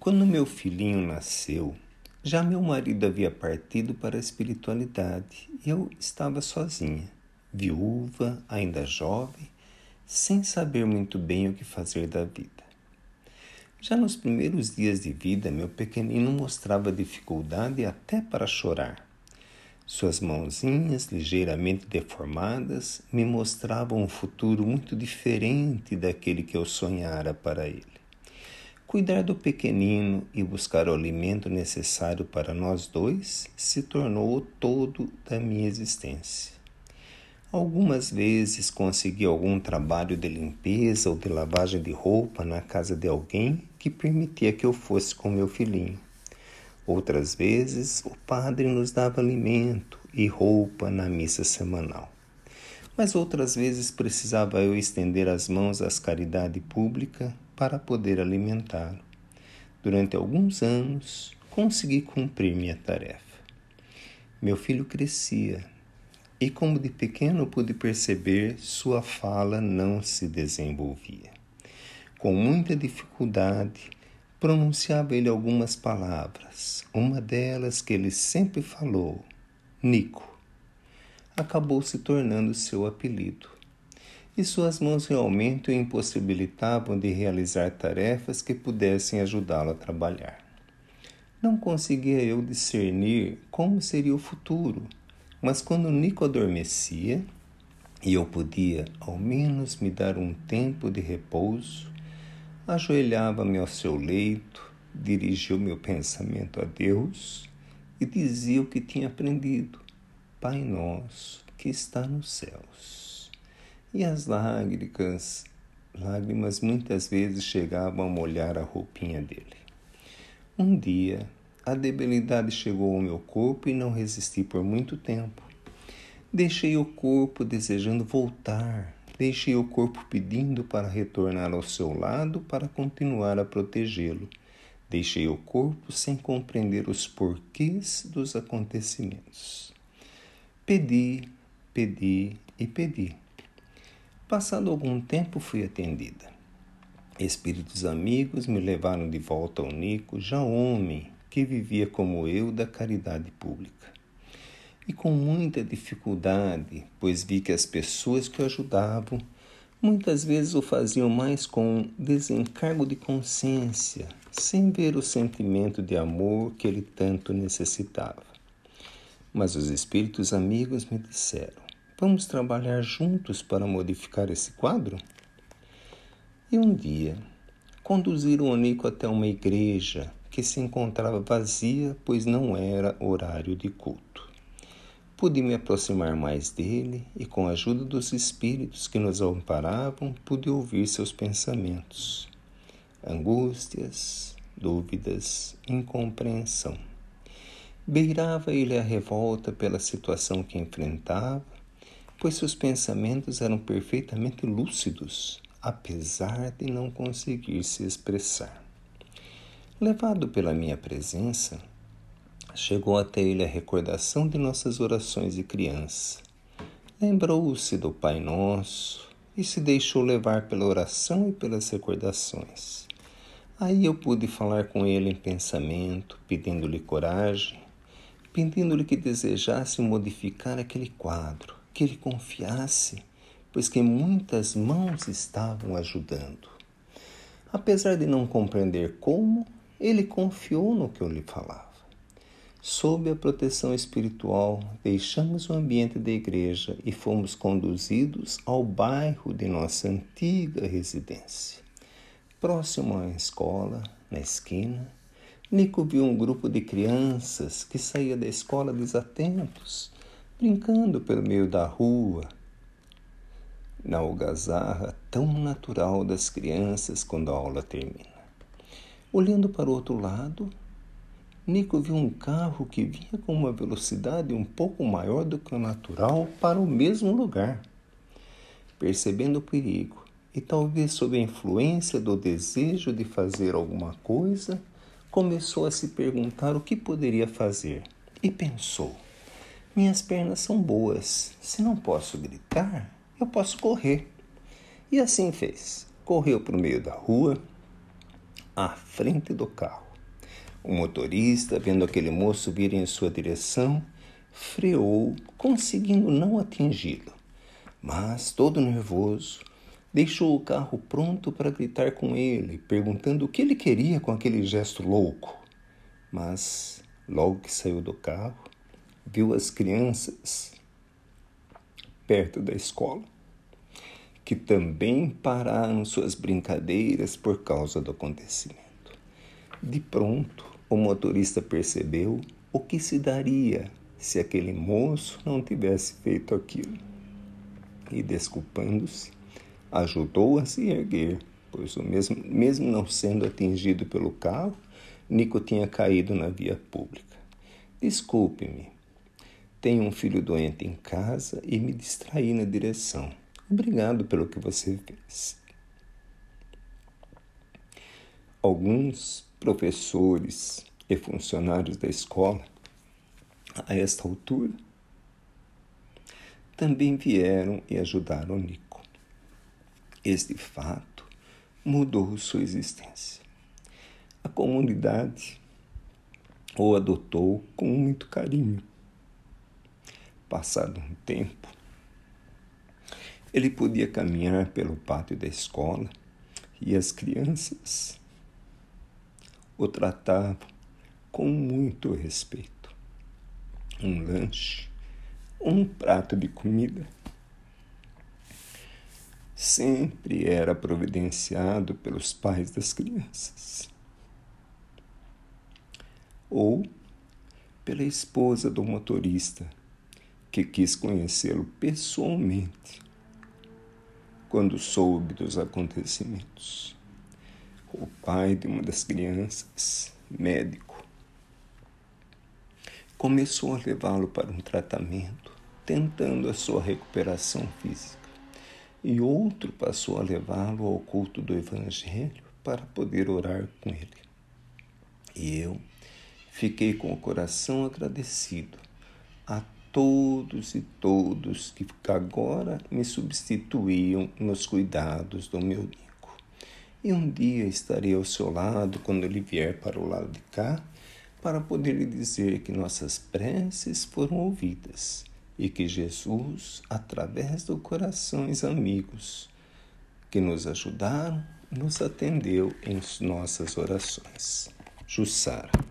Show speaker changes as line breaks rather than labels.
Quando meu filhinho nasceu, já meu marido havia partido para a espiritualidade e eu estava sozinha, viúva, ainda jovem, sem saber muito bem o que fazer da vida. Já nos primeiros dias de vida, meu pequenino mostrava dificuldade até para chorar. Suas mãozinhas, ligeiramente deformadas, me mostravam um futuro muito diferente daquele que eu sonhara para ele. Cuidar do pequenino e buscar o alimento necessário para nós dois se tornou o todo da minha existência. Algumas vezes consegui algum trabalho de limpeza ou de lavagem de roupa na casa de alguém que permitia que eu fosse com meu filhinho. Outras vezes, o padre nos dava alimento e roupa na missa semanal. Mas outras vezes precisava eu estender as mãos às caridade pública para poder alimentá-lo. Durante alguns anos, consegui cumprir minha tarefa. Meu filho crescia e como de pequeno pude perceber, sua fala não se desenvolvia. Com muita dificuldade, pronunciava ele algumas palavras. Uma delas que ele sempre falou, Nico, acabou se tornando seu apelido. E suas mãos realmente o impossibilitavam de realizar tarefas que pudessem ajudá-lo a trabalhar. Não conseguia eu discernir como seria o futuro mas quando Nico adormecia e eu podia ao menos me dar um tempo de repouso, ajoelhava-me ao seu leito, dirigia o meu pensamento a Deus e dizia o que tinha aprendido: Pai nosso que está nos céus. E as lágrimas, lágrimas muitas vezes chegavam a molhar a roupinha dele. Um dia, a debilidade chegou ao meu corpo e não resisti por muito tempo. Deixei o corpo desejando voltar, deixei o corpo pedindo para retornar ao seu lado para continuar a protegê-lo. Deixei o corpo sem compreender os porquês dos acontecimentos. Pedi, pedi e pedi. Passado algum tempo, fui atendida. Espíritos amigos me levaram de volta ao Nico, já homem, que vivia como eu da caridade pública. E com muita dificuldade, pois vi que as pessoas que o ajudavam muitas vezes o faziam mais com desencargo de consciência, sem ver o sentimento de amor que ele tanto necessitava. Mas os espíritos amigos me disseram: Vamos trabalhar juntos para modificar esse quadro? E um dia conduziram o Nico até uma igreja que se encontrava vazia, pois não era horário de culto. Pude me aproximar mais dele e, com a ajuda dos espíritos que nos amparavam, pude ouvir seus pensamentos, angústias, dúvidas, incompreensão. Beirava ele a revolta pela situação que enfrentava, pois seus pensamentos eram perfeitamente lúcidos, apesar de não conseguir se expressar. Levado pela minha presença, chegou até ele a recordação de nossas orações de criança. Lembrou-se do Pai Nosso e se deixou levar pela oração e pelas recordações. Aí eu pude falar com ele em pensamento, pedindo-lhe coragem, pedindo-lhe que desejasse modificar aquele quadro, que ele confiasse, pois que muitas mãos estavam ajudando. Apesar de não compreender como, ele confiou no que eu lhe falava. Sob a proteção espiritual, deixamos o ambiente da igreja e fomos conduzidos ao bairro de nossa antiga residência. Próximo à escola, na esquina, Nico viu um grupo de crianças que saía da escola desatentos, brincando pelo meio da rua, na algazarra tão natural das crianças quando a aula termina. Olhando para o outro lado, Nico viu um carro que vinha com uma velocidade um pouco maior do que o natural para o mesmo lugar. Percebendo o perigo e talvez sob a influência do desejo de fazer alguma coisa, começou a se perguntar o que poderia fazer e pensou: minhas pernas são boas, se não posso gritar, eu posso correr. E assim fez. Correu para o meio da rua, à frente do carro. O motorista, vendo aquele moço vir em sua direção, freou, conseguindo não atingi-lo. Mas, todo nervoso, deixou o carro pronto para gritar com ele, perguntando o que ele queria com aquele gesto louco. Mas, logo que saiu do carro, viu as crianças perto da escola, que também pararam suas brincadeiras por causa do acontecimento. De pronto, o motorista percebeu o que se daria se aquele moço não tivesse feito aquilo. E, desculpando-se, ajudou a se erguer, pois mesmo, mesmo não sendo atingido pelo carro, Nico tinha caído na via pública. Desculpe-me, tenho um filho doente em casa e me distraí na direção. Obrigado pelo que você fez. Alguns professores e funcionários da escola, a esta altura, também vieram e ajudaram Nico. Este fato mudou sua existência. A comunidade o adotou com muito carinho. Passado um tempo, ele podia caminhar pelo pátio da escola e as crianças o tratavam com muito respeito. Um lanche, um prato de comida sempre era providenciado pelos pais das crianças ou pela esposa do motorista que quis conhecê-lo pessoalmente quando soube dos acontecimentos o pai de uma das crianças, médico, começou a levá-lo para um tratamento, tentando a sua recuperação física, e outro passou a levá-lo ao culto do Evangelho para poder orar com ele. E eu fiquei com o coração agradecido a todos e todos que agora me substituíam nos cuidados do meu ninho. E um dia estarei ao seu lado quando ele vier para o lado de cá, para poder lhe dizer que nossas preces foram ouvidas e que Jesus, através dos corações amigos que nos ajudaram, nos atendeu em nossas orações. Jussara.